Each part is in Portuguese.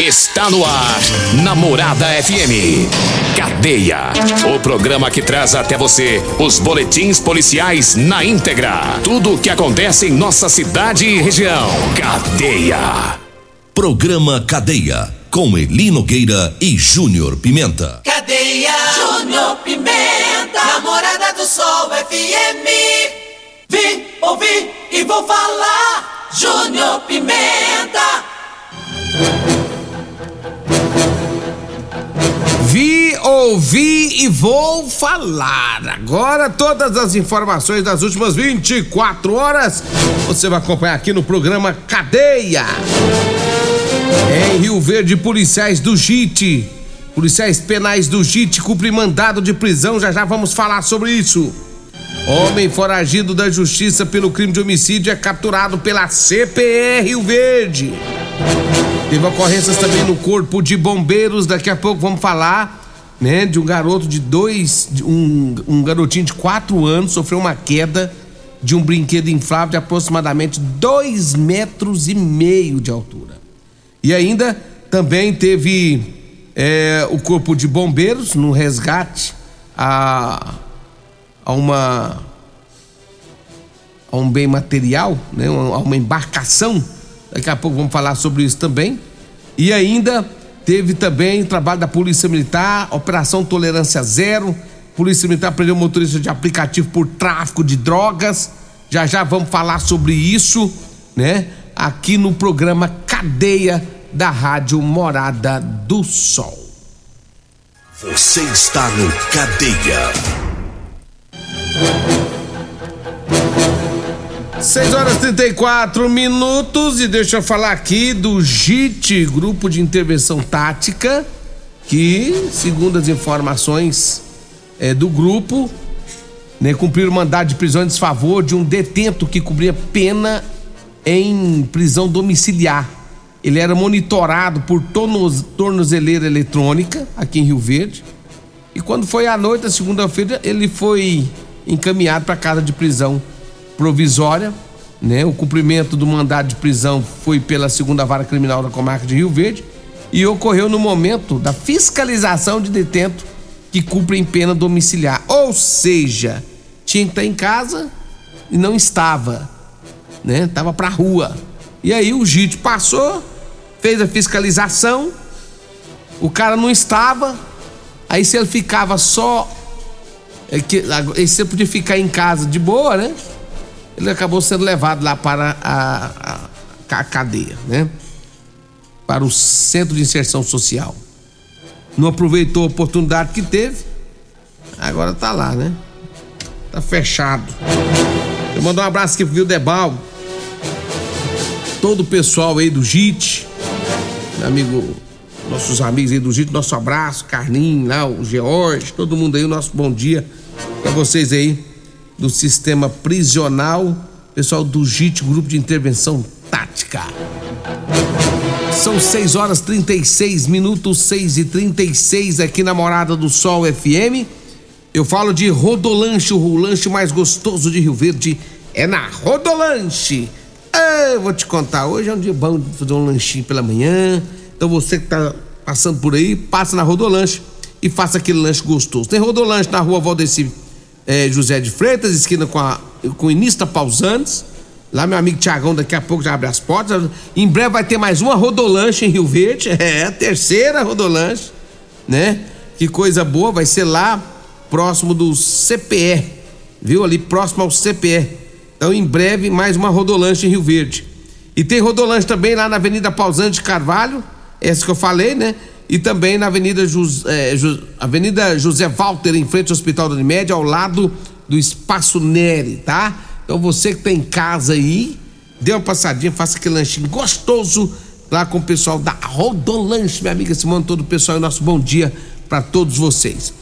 Está no ar, Namorada FM. Cadeia. O programa que traz até você os boletins policiais na íntegra. Tudo o que acontece em nossa cidade e região. Cadeia. Programa Cadeia. Com Eli Nogueira e Júnior Pimenta. Cadeia. Júnior Pimenta. Namorada do Sol FM. Vi, ouvi e vou falar. Júnior Pimenta. Ouvi e vou falar. Agora todas as informações das últimas 24 horas você vai acompanhar aqui no programa Cadeia. Em Rio Verde, policiais do JIT, policiais penais do JIT cumprem mandado de prisão. Já já vamos falar sobre isso. Homem foragido da justiça pelo crime de homicídio é capturado pela CPR Rio Verde. Teve ocorrências também no corpo de bombeiros. Daqui a pouco vamos falar, né, de um garoto de dois, um, um garotinho de quatro anos sofreu uma queda de um brinquedo inflável de aproximadamente dois metros e meio de altura. E ainda também teve é, o corpo de bombeiros no resgate a, a uma a um bem material, né, a uma embarcação Daqui a pouco vamos falar sobre isso também. E ainda teve também trabalho da Polícia Militar, Operação Tolerância Zero. Polícia Militar prendeu motorista de aplicativo por tráfico de drogas. Já já vamos falar sobre isso, né? Aqui no programa Cadeia da Rádio Morada do Sol. Você está no Cadeia. 6 horas 34 minutos e deixa eu falar aqui do JIT, Grupo de Intervenção Tática, que, segundo as informações é, do grupo, né, cumpriram mandado de prisão em desfavor de um detento que cobria pena em prisão domiciliar. Ele era monitorado por tornoz, tornozeleira eletrônica aqui em Rio Verde. E quando foi à noite, a segunda-feira, ele foi encaminhado para casa de prisão provisória, né? O cumprimento do mandado de prisão foi pela segunda vara criminal da comarca de Rio Verde e ocorreu no momento da fiscalização de detento que cumprem pena domiciliar. Ou seja, tinha que estar em casa e não estava, né? Tava pra rua. E aí o JIT passou, fez a fiscalização, o cara não estava, aí se ele ficava só. É que, você podia ficar em casa de boa, né? Ele acabou sendo levado lá para a, a, a cadeia, né? Para o centro de inserção social. Não aproveitou a oportunidade que teve, agora tá lá, né? Tá fechado. Eu mando um abraço aqui pro Vildebal, todo o pessoal aí do JIT, meu amigo, nossos amigos aí do JIT, nosso abraço, Carlinhos lá, o George, todo mundo aí, o nosso bom dia para vocês aí do sistema prisional, pessoal do JIT, Grupo de Intervenção Tática. São 6 horas 36 minutos, 6 e 36 aqui na Morada do Sol FM. Eu falo de Rodolanche, o lanche mais gostoso de Rio Verde é na Rodolanche. Eu vou te contar, hoje é um dia bom de fazer um lanchinho pela manhã. Então você que tá passando por aí, passa na Rodolanche e faça aquele lanche gostoso. Tem Rodolanche na rua Valdeci é, José de Freitas, esquina com, a, com Inista Pausantes. Lá meu amigo Tiagão daqui a pouco já abre as portas. Em breve vai ter mais uma rodolanche em Rio Verde. É, a terceira rodolanche, né? Que coisa boa, vai ser lá próximo do CPE, viu? Ali próximo ao CPE. Então em breve mais uma rodolanche em Rio Verde. E tem rodolanche também lá na Avenida Pausante Carvalho, essa que eu falei, né? E também na Avenida, é, Avenida José Walter, em frente ao Hospital da Unimed, ao lado do Espaço Neri, tá? Então você que tá em casa aí, dê uma passadinha, faça aquele lanchinho gostoso lá com o pessoal da Rodolanche, minha amiga Simone, todo o pessoal, e nosso bom dia para todos vocês.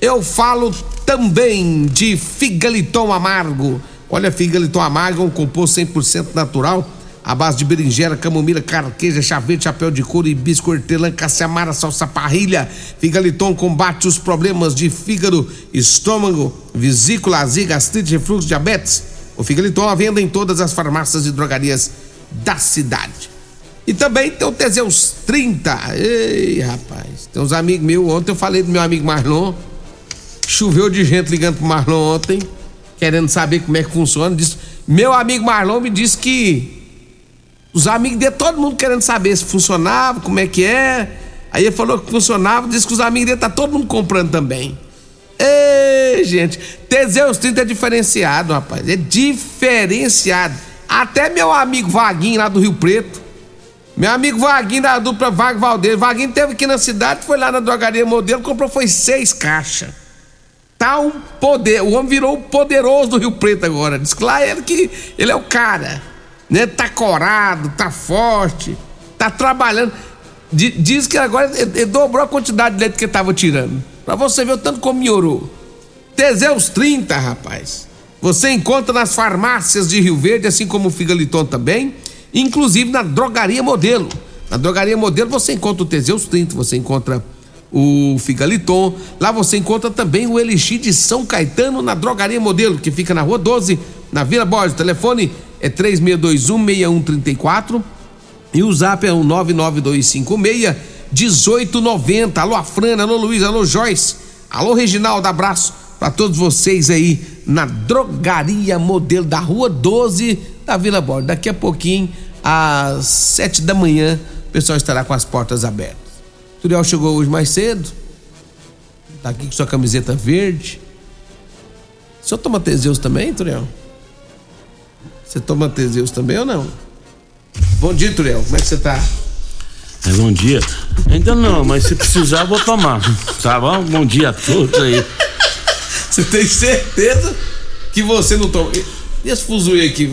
Eu falo também de figaliton amargo. Olha, figaliton amargo é um composto 100% natural, à base de berinjela, camomila, carqueja, chavete, chapéu de couro, hibisco, hortelã, caciamara, salsa parrilha. Figaliton combate os problemas de fígado, estômago, vesícula, azia, gastrite, refluxo, diabetes. O figaliton à venda em todas as farmácias e drogarias da cidade. E também tem o Teseus 30. Ei, rapaz, tem uns amigos meus. Ontem eu falei do meu amigo Marlon. Choveu de gente ligando pro Marlon ontem, querendo saber como é que funciona. Disse, meu amigo Marlon me disse que os amigos dele, todo mundo querendo saber se funcionava, como é que é. Aí ele falou que funcionava, disse que os amigos dele tá todo mundo comprando também. Ei, gente, Teseus 30 é diferenciado, rapaz. É diferenciado. Até meu amigo Vaguinho lá do Rio Preto meu amigo Vaguinho da dupla Vague Valdeiro. Vaguinho teve aqui na cidade, foi lá na drogaria modelo, comprou foi seis caixas. Tá um poder. O homem virou o poderoso do Rio Preto agora. Diz que lá ele que ele é o cara. Né? Tá corado, tá forte, tá trabalhando. Diz que agora ele, dobrou a quantidade de leite que tava tirando. Pra você ver o tanto como melhorou. Teseus 30, rapaz. Você encontra nas farmácias de Rio Verde, assim como o Figaliton também inclusive na Drogaria Modelo. Na Drogaria Modelo você encontra o Teseus 30, você encontra o Figaliton, lá você encontra também o Elixir de São Caetano na Drogaria Modelo, que fica na Rua 12, na Vila Borges. Telefone é 3621-6134 e o zap é o 99256 1890. Alô, Afrana, alô, Luiz, alô, Joyce, alô, Reginaldo, abraço para todos vocês aí na Drogaria Modelo da Rua 12 da Vila Borda. Daqui a pouquinho, às sete da manhã, o pessoal estará com as portas abertas. Turiel chegou hoje mais cedo, tá aqui com sua camiseta verde. O senhor toma Teseus também, Turiel? Você toma Teseus também ou não? Bom dia, Turiel. Como é que você tá? É, bom dia. Ainda não, mas se precisar, vou tomar. Tá bom? Bom dia a todos aí. Você tem certeza que você não toma? E esse fuzui aqui?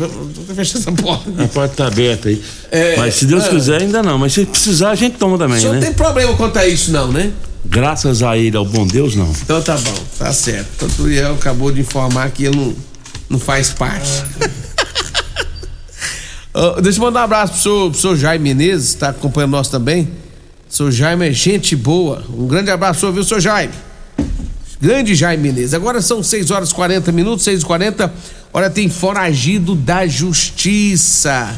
Fecha essa porta. A porta tá aberta aí. É, mas se Deus é. quiser, ainda não. Mas se precisar, a gente toma também, né? Não tem problema quanto a isso, não, né? Graças a ele, ao bom Deus, não. Então tá bom, tá certo. Então, Turiel acabou de informar que ele não, não faz parte. Uh, deixa eu mandar um abraço pro senhor, pro senhor Jaime Menezes, tá acompanhando nós também. O senhor Jaime é gente boa. Um grande abraço, viu, senhor Jaime? Grande Jaime Menezes. Agora são 6 horas 40 minutos, 6 e 40 Olha, tem foragido da justiça.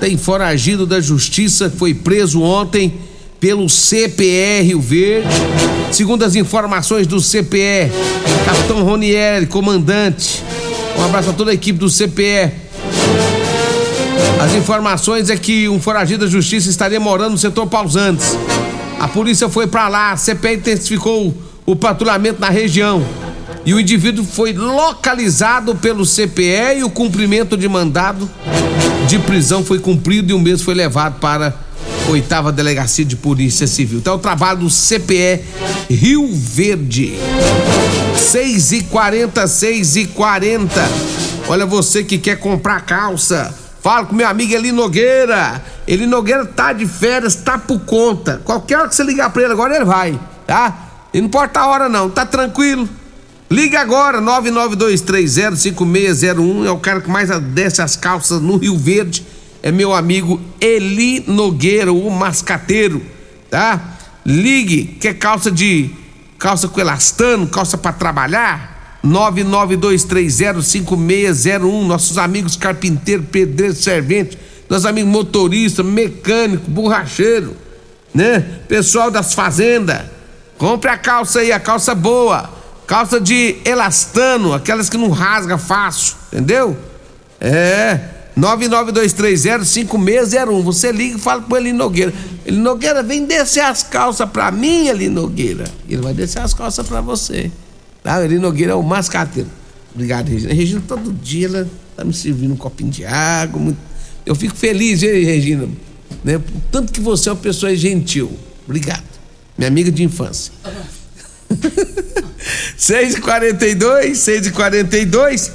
Tem foragido da justiça que foi preso ontem pelo CPR Rio Verde. Segundo as informações do CPE, Capitão Ronieri, comandante. Um abraço a toda a equipe do CPE. As informações é que um foragido da justiça estaria morando no setor Pausantes. A polícia foi para lá, a CPE intensificou o patrulhamento na região e o indivíduo foi localizado pelo CPE e o cumprimento de mandado de prisão foi cumprido e o mesmo foi levado para a oitava delegacia de polícia civil. Então é o trabalho do CPE Rio Verde. 6 e 40 6 e 40 Olha você que quer comprar calça. Fala com meu amigo Eli Nogueira. Eli Nogueira tá de férias, tá por conta. Qualquer hora que você ligar pra ele agora, ele vai, tá? E não importa a hora não, tá tranquilo? Liga agora, 992305601. É o cara que mais desce as calças no Rio Verde. É meu amigo Eli Nogueira, o mascateiro, tá? Ligue, quer calça de calça com elastano, calça para trabalhar? 992305601. Nossos amigos carpinteiro, pedreiro, servente, nossos amigos motorista, mecânico, borracheiro, né? Pessoal das fazendas. Compre a calça aí, a calça boa Calça de elastano, aquelas que não rasga fácil, entendeu? É. 992305601. Você liga e fala pro Eli Nogueira. Eli Nogueira, vem descer as calças pra mim, Eli Nogueira. Ele vai descer as calças pra você. Tá? Eli Nogueira é o mascateiro. Obrigado, Regina. Regina, todo dia ela tá me servindo um copinho de água. Muito... Eu fico feliz, hein, Regina? Né? Tanto que você é uma pessoa gentil. Obrigado. Minha amiga de infância. 6 e 42 6 e 42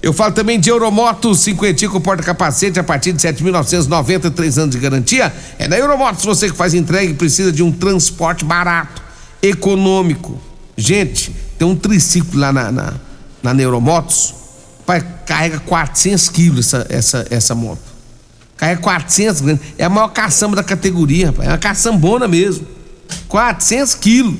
Eu falo também de Euromotos, cinquentinho com porta-capacete a partir de 7.990, três anos de garantia. É na Euromotos você que faz entrega e precisa de um transporte barato, econômico. Gente, tem um triciclo lá na, na, na Neuromotos, pai, carrega 400 quilos essa, essa, essa moto. Carrega 400 gramas. É a maior caçamba da categoria, rapaz. É uma caçambona mesmo. 400 quilos.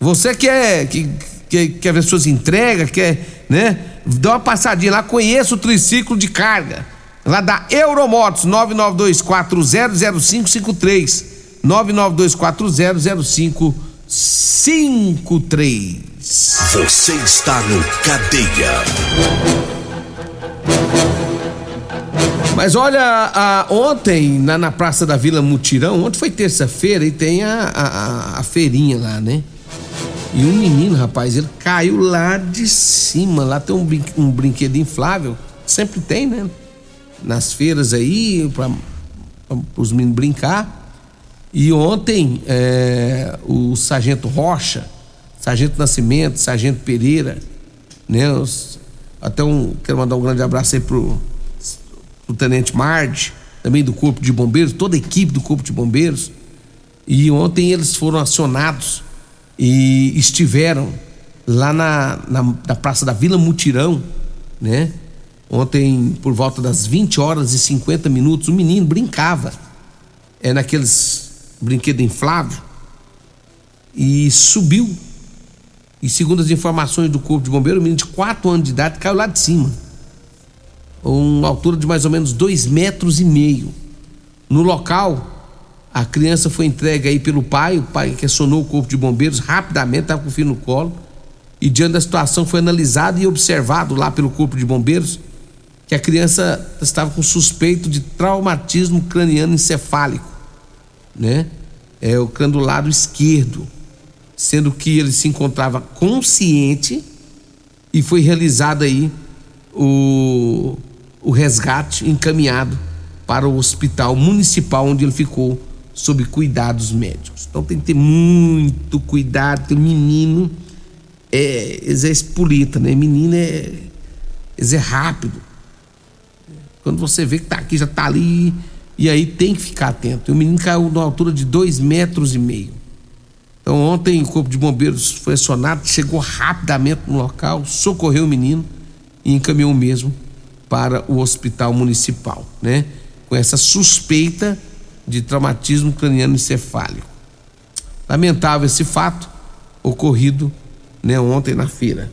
Você quer, que, quer, quer ver suas entregas, quer, né? Dá uma passadinha lá, conheça o triciclo de carga. Lá da Euromotos, 992400553. 992400553. Você está no Cadeia. Mas olha, a, ontem na, na Praça da Vila Mutirão, ontem foi terça-feira e tem a, a, a feirinha lá, né? E um menino, rapaz, ele caiu lá de cima. Lá tem um, brin um brinquedo inflável. Sempre tem, né? Nas feiras aí, para os meninos brincar. E ontem, é, o Sargento Rocha, Sargento Nascimento, Sargento Pereira, né? Os, até um. Quero mandar um grande abraço aí pro, pro Tenente Marde, também do Corpo de Bombeiros, toda a equipe do Corpo de Bombeiros. E ontem eles foram acionados e estiveram lá na, na, na Praça da Vila Mutirão, né? Ontem, por volta das 20 horas e 50 minutos, o menino brincava é, naqueles brinquedos inflável e subiu. E segundo as informações do Corpo de Bombeiro, o menino de 4 anos de idade caiu lá de cima. Uma altura de mais ou menos 2 metros e meio. No local, a criança foi entregue aí pelo pai, o pai que acionou o corpo de bombeiros rapidamente, estava com o filho no colo. E diante da situação foi analisado e observado lá pelo corpo de bombeiros que a criança estava com suspeito de traumatismo craniano encefálico, né? É o crânio do lado esquerdo, sendo que ele se encontrava consciente e foi realizado aí o, o resgate encaminhado para o hospital municipal onde ele ficou sob cuidados médicos. Então tem que ter muito cuidado, que o menino é, é espoleta, né? Menino é, é rápido. Quando você vê que tá aqui, já tá ali, e aí tem que ficar atento. E o menino caiu na altura de dois metros e meio. Então ontem o corpo de bombeiros foi acionado, chegou rapidamente no local, socorreu o menino e encaminhou mesmo para o hospital municipal, né? Com essa suspeita de traumatismo craniano encefálico. Lamentável esse fato ocorrido né, ontem na feira.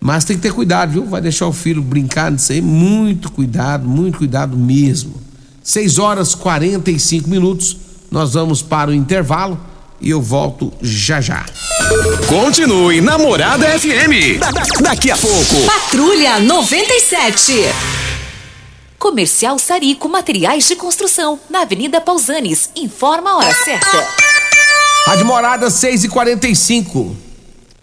Mas tem que ter cuidado, viu? Vai deixar o filho brincar nisso aí. Muito cuidado, muito cuidado mesmo. 6 horas 45 minutos. Nós vamos para o intervalo e eu volto já já. Continue Namorada FM. Da- da- daqui a pouco. Patrulha 97. Comercial Sarico Materiais de Construção, na Avenida Pausanes. Informa a hora certa. Rádio Morada 6 e 45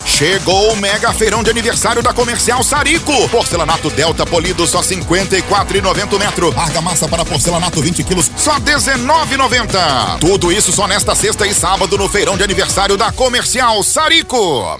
Chegou o mega feirão de aniversário da Comercial Sarico. Porcelanato Delta polido só 54,90 metro. Argamassa para porcelanato 20 quilos só 19,90. Tudo isso só nesta sexta e sábado no feirão de aniversário da Comercial Sarico.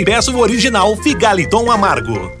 e peça o original Figaliton Amargo.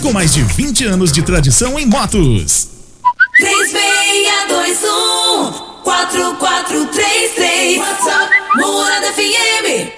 com mais de 20 anos de tradição em motos. 3621 4433 WhatsApp Morada FM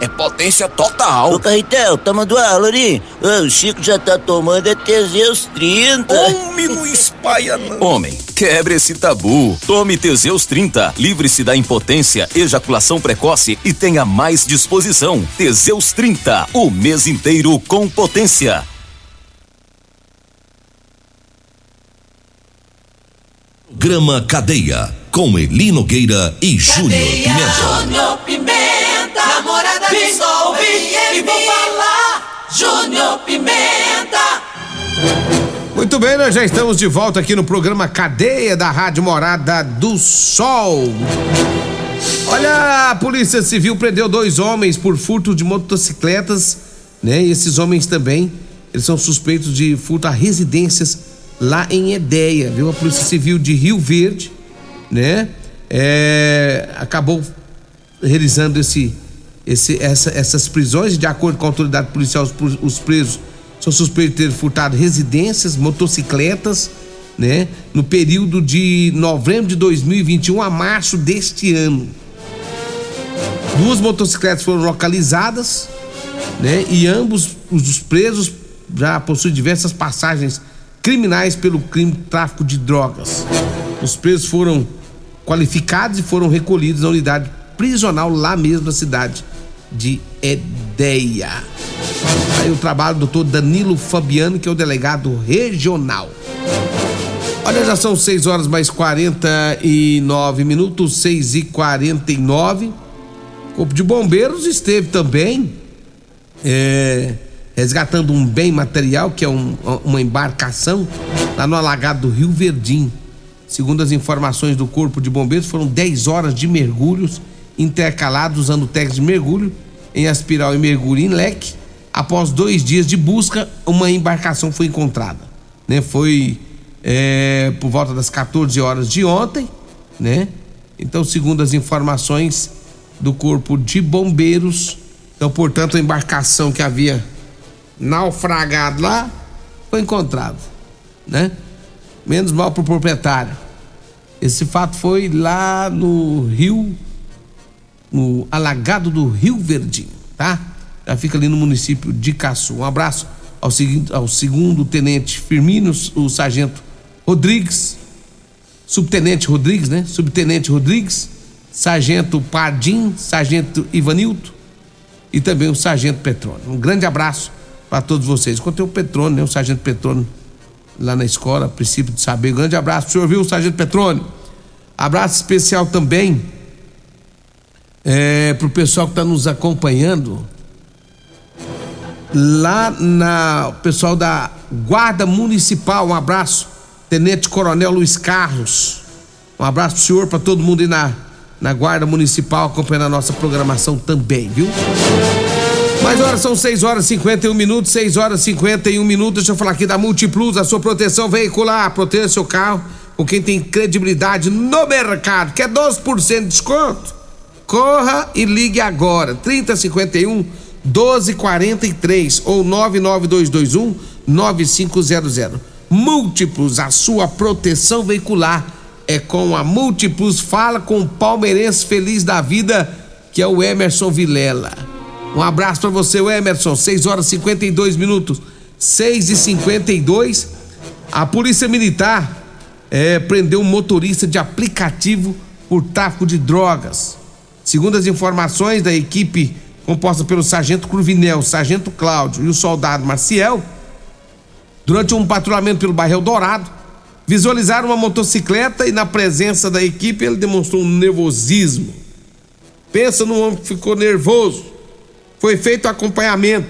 é potência total. Ô, Carretel, tá mandando aula ali? o Chico já tá tomando é Teseus 30. Homem, não espalha não. Homem, quebre esse tabu. Tome Teseus 30. Livre-se da impotência, ejaculação precoce e tenha mais disposição. Teseus 30. O mês inteiro com potência. Grama Cadeia, com Elino Gueira e Júnior Pimenta. Júnior Pimenta, namorada do Sol e vou falar, Júnior Pimenta. Muito bem, nós já estamos de volta aqui no programa Cadeia da Rádio Morada do Sol. Olha, a Polícia Civil prendeu dois homens por furto de motocicletas, né? E esses homens também, eles são suspeitos de furto a residências lá em Edéia, viu? A Polícia Civil de Rio Verde, né? É, acabou realizando esse, esse, essa, essas prisões. De acordo com a autoridade policial, os, os presos são suspeitos de ter furtado residências, motocicletas, né? No período de novembro de 2021 a março deste ano. Duas motocicletas foram localizadas, né? E ambos os presos já possuem diversas passagens criminais pelo crime de tráfico de drogas. Os presos foram qualificados e foram recolhidos na unidade prisional lá mesmo na cidade de Edeia. Aí o trabalho do doutor Danilo Fabiano, que é o delegado regional. Olha, já são 6 horas mais 49 minutos, 6 e 49. O Corpo de Bombeiros esteve também é, resgatando um bem material, que é um, uma embarcação, lá no alagado do Rio Verdim. Segundo as informações do Corpo de Bombeiros, foram 10 horas de mergulhos intercalados usando técnicas de mergulho em aspiral e mergulho em leque. Após dois dias de busca, uma embarcação foi encontrada. Né? Foi é, por volta das 14 horas de ontem, né? Então, segundo as informações do Corpo de Bombeiros, então, portanto, a embarcação que havia naufragado lá, foi encontrado, né? Menos mal pro proprietário. Esse fato foi lá no Rio, no alagado do Rio Verdinho, tá? Já fica ali no município de Caçu. Um abraço ao, ao segundo tenente Firmino, o sargento Rodrigues, subtenente Rodrigues, né? Subtenente Rodrigues, sargento Pardim, sargento Ivanilto e também o sargento Petrônio. Um grande abraço para todos vocês. Encontrei o Petrone, né? O Sargento Petrone lá na escola, princípio de saber. Grande abraço, o senhor viu, Sargento Petrone? Abraço especial também é, pro pessoal que está nos acompanhando lá na o pessoal da Guarda Municipal. Um abraço, Tenente Coronel Luiz Carlos. Um abraço pro senhor, para todo mundo aí na, na Guarda Municipal acompanhando a nossa programação também, viu? Mas agora são 6 horas e 51 minutos, 6 horas e 51 minutos. Deixa eu falar aqui da Multiplus, a sua proteção veicular. Proteja seu carro com quem tem credibilidade no mercado. Quer 12% de desconto? Corra e ligue agora. 3051 1243 ou 99221 9500. Múltiplos, a sua proteção veicular é com a Múltiplos. Fala com o palmeirense feliz da vida, que é o Emerson Vilela. Um abraço para você, Emerson. 6 horas e 52 minutos. 6 e 52 A Polícia Militar é, prendeu um motorista de aplicativo por tráfico de drogas. Segundo as informações da equipe composta pelo sargento Cruvinel, sargento Cláudio e o soldado Maciel, durante um patrulhamento pelo bairro Dourado, visualizaram uma motocicleta e na presença da equipe ele demonstrou um nervosismo. Pensa num homem que ficou nervoso. Foi feito acompanhamento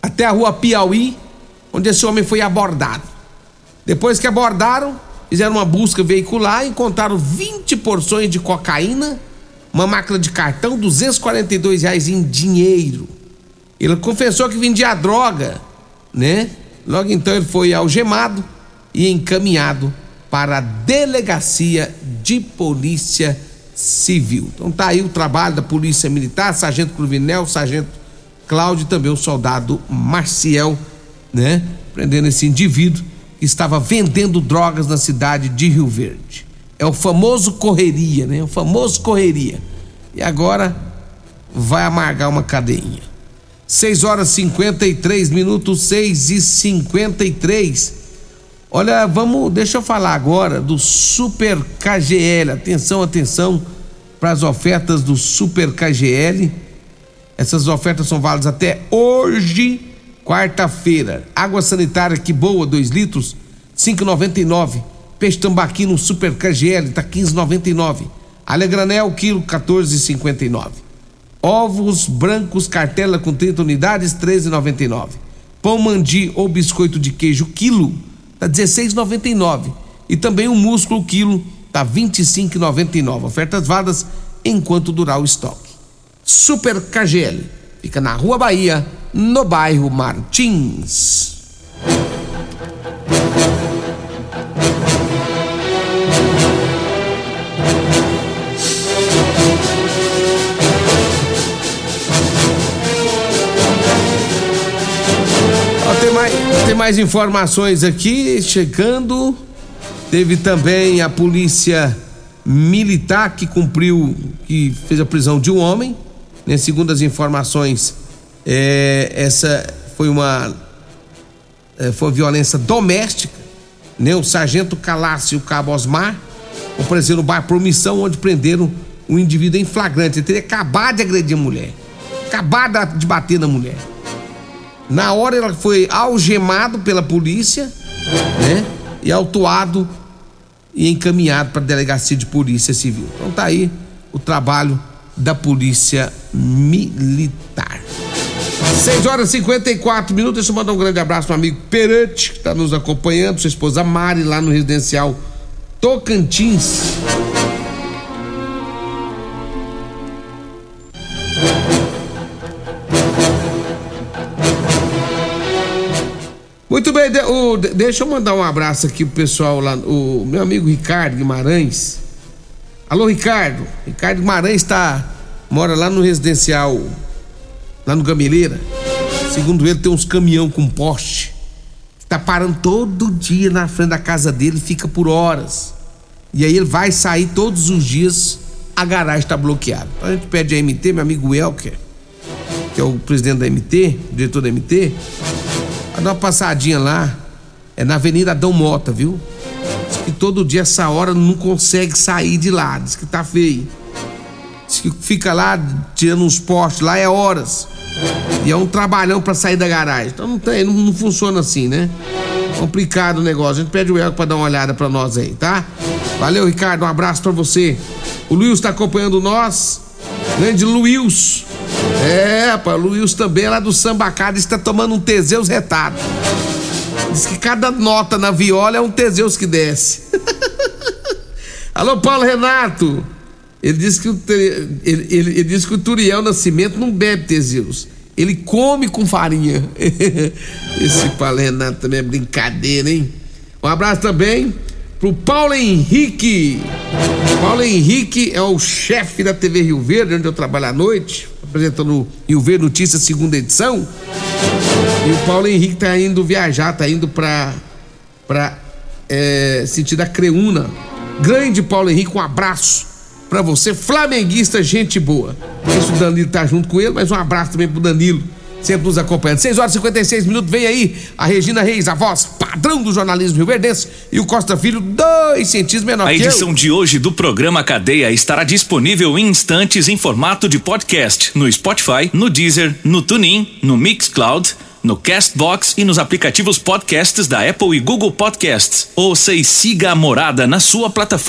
até a rua Piauí, onde esse homem foi abordado. Depois que abordaram, fizeram uma busca veicular e encontraram 20 porções de cocaína, uma máquina de cartão, 242 reais em dinheiro. Ele confessou que vendia droga, né? Logo então ele foi algemado e encaminhado para a delegacia de polícia civil. Então tá aí o trabalho da polícia militar, sargento Cruvinel, sargento Cláudio e também o soldado Marcial, né? Prendendo esse indivíduo que estava vendendo drogas na cidade de Rio Verde. É o famoso correria, né? O famoso correria. E agora vai amargar uma cadeinha. 6 horas 53 minutos, 6 e 53. Olha, vamos, deixa eu falar agora do Super KGL. Atenção, atenção para as ofertas do Super KGL. Essas ofertas são válidas até hoje, quarta-feira. Água sanitária que boa, 2 litros, 5,99. Peixe tambaqui no Super KGL tá 15,99. Alegranel quilo 14,59. Ovos brancos cartela com 30 unidades 13,99. Pão mandi ou biscoito de queijo quilo tá 16,99 e também o músculo quilo tá 25,99. Ofertas válidas enquanto durar o estoque. Super KGL fica na Rua Bahia, no bairro Martins. Mais, tem mais informações aqui chegando. Teve também a polícia militar que cumpriu, que fez a prisão de um homem. Né? Segundo as informações, é, essa foi uma é, foi violência doméstica. Né? O sargento Calácio e o cabo Osmar apareceram no bar por missão, onde prenderam um indivíduo em flagrante. Ele teria acabado de agredir a mulher, acabado de bater na mulher. Na hora ela foi algemado pela polícia, né? E autuado e encaminhado para a delegacia de polícia civil. Então tá aí o trabalho da polícia militar. 6 horas e 54 minutos. Deixa eu mandar um grande abraço pro amigo Perante, que está nos acompanhando, sua esposa Mari, lá no residencial Tocantins. De, o, de, deixa eu mandar um abraço aqui pro pessoal lá, o meu amigo Ricardo Guimarães. Alô, Ricardo. Ricardo Guimarães está mora lá no residencial, lá no Gameleira. Segundo ele, tem uns caminhão com poste. Tá parando todo dia na frente da casa dele, fica por horas. E aí ele vai sair todos os dias, a garagem está bloqueada. Então a gente pede a MT, meu amigo Elker, que é o presidente da MT, diretor da MT, Vai dar uma passadinha lá. É na Avenida Adão Mota, viu? Diz que todo dia essa hora não consegue sair de lá. Diz que tá feio. Diz que fica lá tirando uns postes lá é horas. E é um trabalhão para sair da garagem. Então não tem, não, não, funciona assim, né? Complicado o negócio. A gente pede o Elco pra dar uma olhada pra nós aí, tá? Valeu, Ricardo. Um abraço para você. O Luiz tá acompanhando nós. Grande Luiz. É, rapaz, o Luiz também é lá do Sambacada está tomando um Teseus retado. Diz que cada nota na viola é um Teseus que desce. Alô, Paulo Renato. Ele disse que o, ele, ele, ele disse que o Turiel Nascimento não bebe Teseus. Ele come com farinha. Esse Paulo Renato também é brincadeira, hein? Um abraço também pro Paulo Henrique. Paulo Henrique é o chefe da TV Rio Verde, onde eu trabalho à noite apresentando Rio Verde Notícias, segunda edição. E o Paulo Henrique tá indo viajar, tá indo pra, pra é, sentir da Creúna. Grande Paulo Henrique, um abraço para você, flamenguista, gente boa. Isso o Danilo tá junto com ele, mas um abraço também pro Danilo, sempre nos acompanhando. 6 horas e 56 minutos, vem aí a Regina Reis, a voz padrão do jornalismo rioverdense, e o Costa Filho, dois centímetros menor A edição de hoje do programa Cadeia estará disponível em instantes em formato de podcast no Spotify, no Deezer, no TuneIn, no Mixcloud, no Castbox e nos aplicativos podcasts da Apple e Google Podcasts. Ouça e siga a morada na sua plataforma